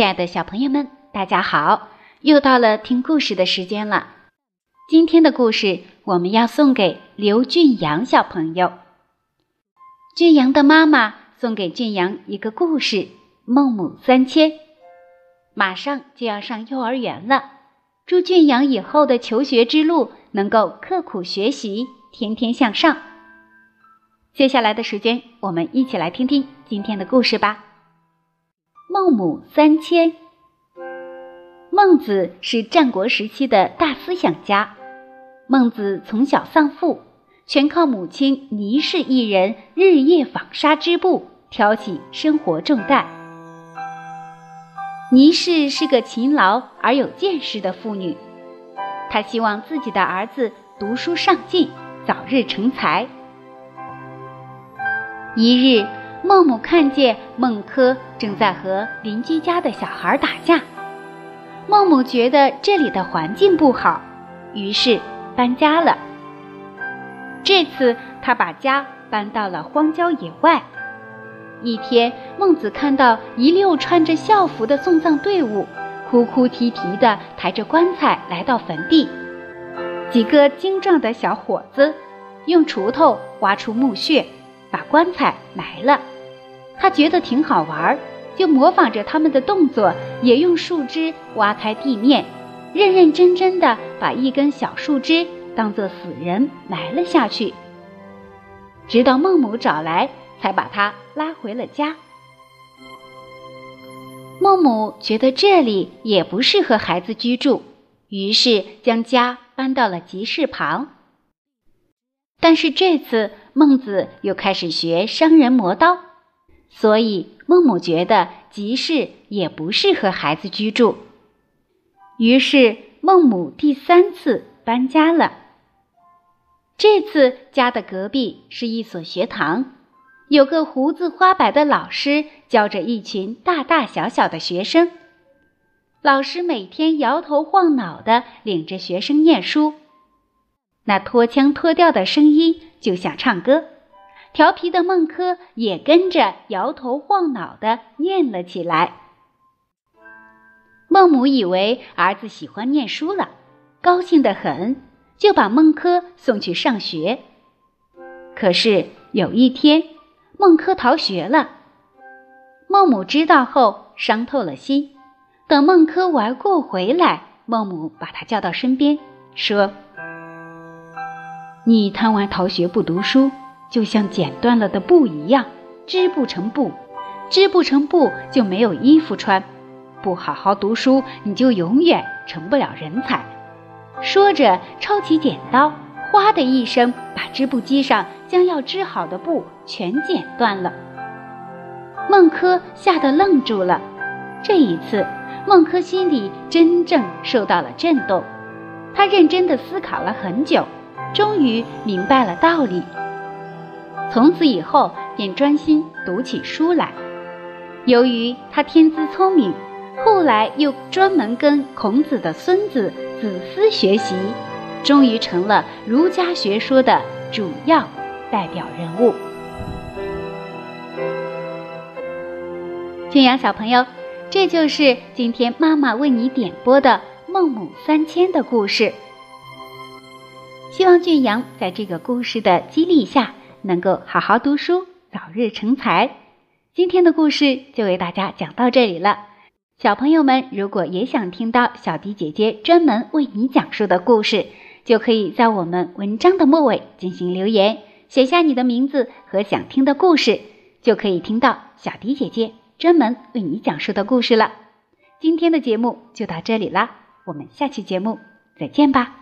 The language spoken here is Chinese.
亲爱的小朋友们，大家好！又到了听故事的时间了。今天的故事我们要送给刘俊阳小朋友。俊阳的妈妈送给俊阳一个故事《孟母三迁》。马上就要上幼儿园了，祝俊阳以后的求学之路能够刻苦学习，天天向上。接下来的时间，我们一起来听听今天的故事吧。孟母三迁。孟子是战国时期的大思想家。孟子从小丧父，全靠母亲倪氏一人日夜纺纱织布，挑起生活重担。倪氏是个勤劳而有见识的妇女，她希望自己的儿子读书上进，早日成才。一日，孟母看见孟轲正在和邻居家的小孩打架，孟母觉得这里的环境不好，于是搬家了。这次，他把家搬到了荒郊野外。一天，孟子看到一溜穿着校服的送葬队伍，哭哭啼啼地抬着棺材来到坟地。几个精壮的小伙子用锄头挖出墓穴。把棺材埋了，他觉得挺好玩，就模仿着他们的动作，也用树枝挖开地面，认认真真的把一根小树枝当做死人埋了下去。直到孟母找来，才把他拉回了家。孟母觉得这里也不适合孩子居住，于是将家搬到了集市旁。但是这次。孟子又开始学商人磨刀，所以孟母觉得集市也不适合孩子居住。于是孟母第三次搬家了。这次家的隔壁是一所学堂，有个胡子花白的老师教着一群大大小小的学生。老师每天摇头晃脑的领着学生念书。那拖腔拖调的声音就像唱歌，调皮的孟轲也跟着摇头晃脑的念了起来。孟母以为儿子喜欢念书了，高兴得很，就把孟轲送去上学。可是有一天，孟轲逃学了，孟母知道后伤透了心。等孟轲玩过回来，孟母把他叫到身边，说。你贪玩逃学不读书，就像剪断了的布一样，织不成布，织不成布就没有衣服穿。不好好读书，你就永远成不了人才。说着，抄起剪刀，哗的一声，把织布机上将要织好的布全剪断了。孟轲吓得愣住了。这一次，孟轲心里真正受到了震动，他认真地思考了很久。终于明白了道理，从此以后便专心读起书来。由于他天资聪明，后来又专门跟孔子的孙子子思学习，终于成了儒家学说的主要代表人物。俊阳小朋友，这就是今天妈妈为你点播的孟母三迁的故事。希望俊阳在这个故事的激励下，能够好好读书，早日成才。今天的故事就为大家讲到这里了。小朋友们，如果也想听到小迪姐姐专门为你讲述的故事，就可以在我们文章的末尾进行留言，写下你的名字和想听的故事，就可以听到小迪姐姐专门为你讲述的故事了。今天的节目就到这里啦，我们下期节目再见吧。